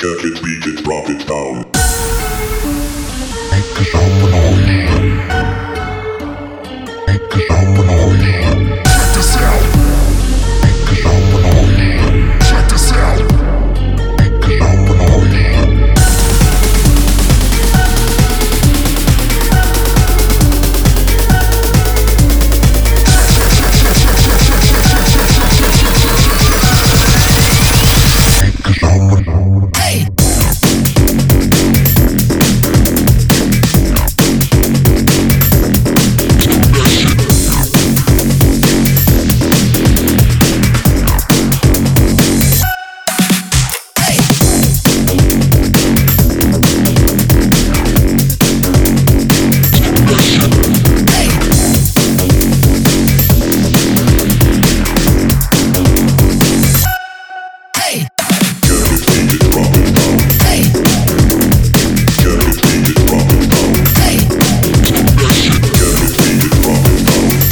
Circuit.